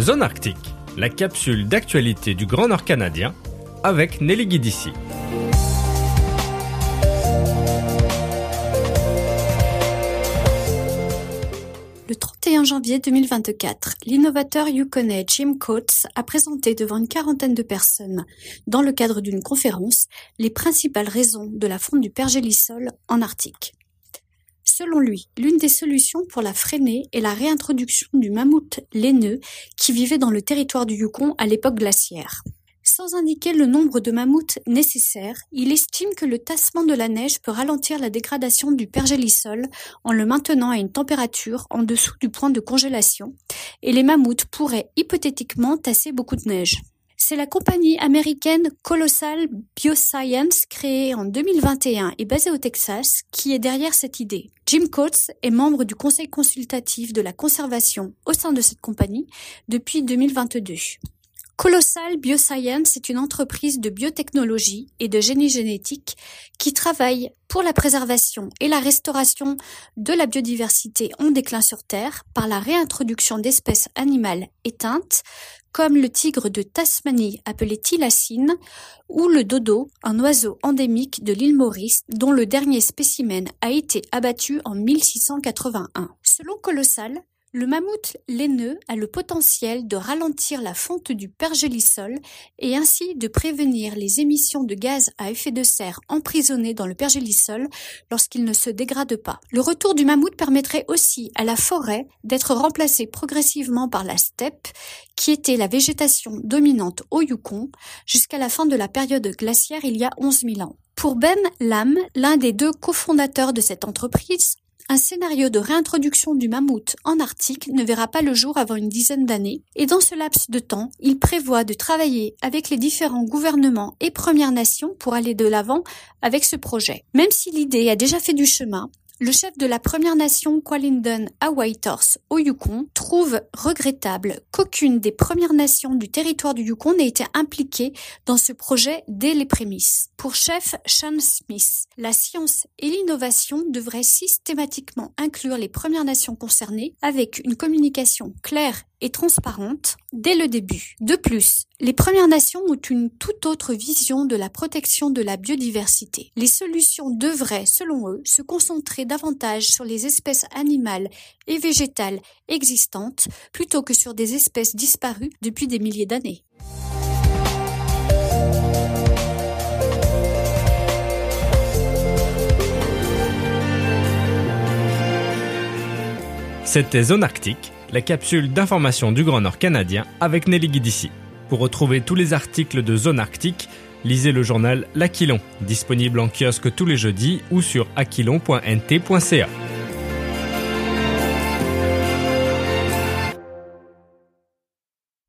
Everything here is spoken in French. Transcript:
Zone Arctique, la capsule d'actualité du Grand Nord canadien avec Nelly Guidici. Le 31 janvier 2024, l'innovateur yukonais Jim Coates a présenté devant une quarantaine de personnes, dans le cadre d'une conférence, les principales raisons de la fonte du pergélisol en Arctique. Selon lui, l'une des solutions pour la freiner est la réintroduction du mammouth laineux qui vivait dans le territoire du Yukon à l'époque glaciaire. Sans indiquer le nombre de mammouths nécessaires, il estime que le tassement de la neige peut ralentir la dégradation du pergélisol en le maintenant à une température en dessous du point de congélation, et les mammouths pourraient hypothétiquement tasser beaucoup de neige. C'est la compagnie américaine Colossal Bioscience, créée en 2021 et basée au Texas, qui est derrière cette idée. Jim Coates est membre du conseil consultatif de la conservation au sein de cette compagnie depuis 2022. Colossal Bioscience est une entreprise de biotechnologie et de génie génétique qui travaille pour la préservation et la restauration de la biodiversité en déclin sur Terre par la réintroduction d'espèces animales éteintes comme le tigre de Tasmanie appelé thylacine ou le dodo, un oiseau endémique de l'île Maurice dont le dernier spécimen a été abattu en 1681. Selon Colossal, le mammouth laineux a le potentiel de ralentir la fonte du pergélisol et ainsi de prévenir les émissions de gaz à effet de serre emprisonnés dans le pergélisol lorsqu'il ne se dégrade pas. Le retour du mammouth permettrait aussi à la forêt d'être remplacée progressivement par la steppe, qui était la végétation dominante au Yukon jusqu'à la fin de la période glaciaire il y a 11 000 ans. Pour Ben Lam, l'un des deux cofondateurs de cette entreprise, un scénario de réintroduction du mammouth en Arctique ne verra pas le jour avant une dizaine d'années, et dans ce laps de temps, il prévoit de travailler avec les différents gouvernements et Premières Nations pour aller de l'avant avec ce projet. Même si l'idée a déjà fait du chemin, le chef de la Première Nation Kwalindon à Whitehorse, au Yukon, trouve regrettable qu'aucune des Premières Nations du territoire du Yukon n'ait été impliquée dans ce projet dès les prémices. Pour chef Sean Smith, la science et l'innovation devraient systématiquement inclure les Premières Nations concernées avec une communication claire et transparente dès le début. De plus, les Premières Nations ont une toute autre vision de la protection de la biodiversité. Les solutions devraient, selon eux, se concentrer davantage sur les espèces animales et végétales existantes plutôt que sur des espèces disparues depuis des milliers d'années. C'était Zone Arctique la capsule d'information du Grand Nord canadien avec Nelly Guidici. Pour retrouver tous les articles de Zone Arctique, lisez le journal L'Aquilon, disponible en kiosque tous les jeudis ou sur aquilon.nt.ca.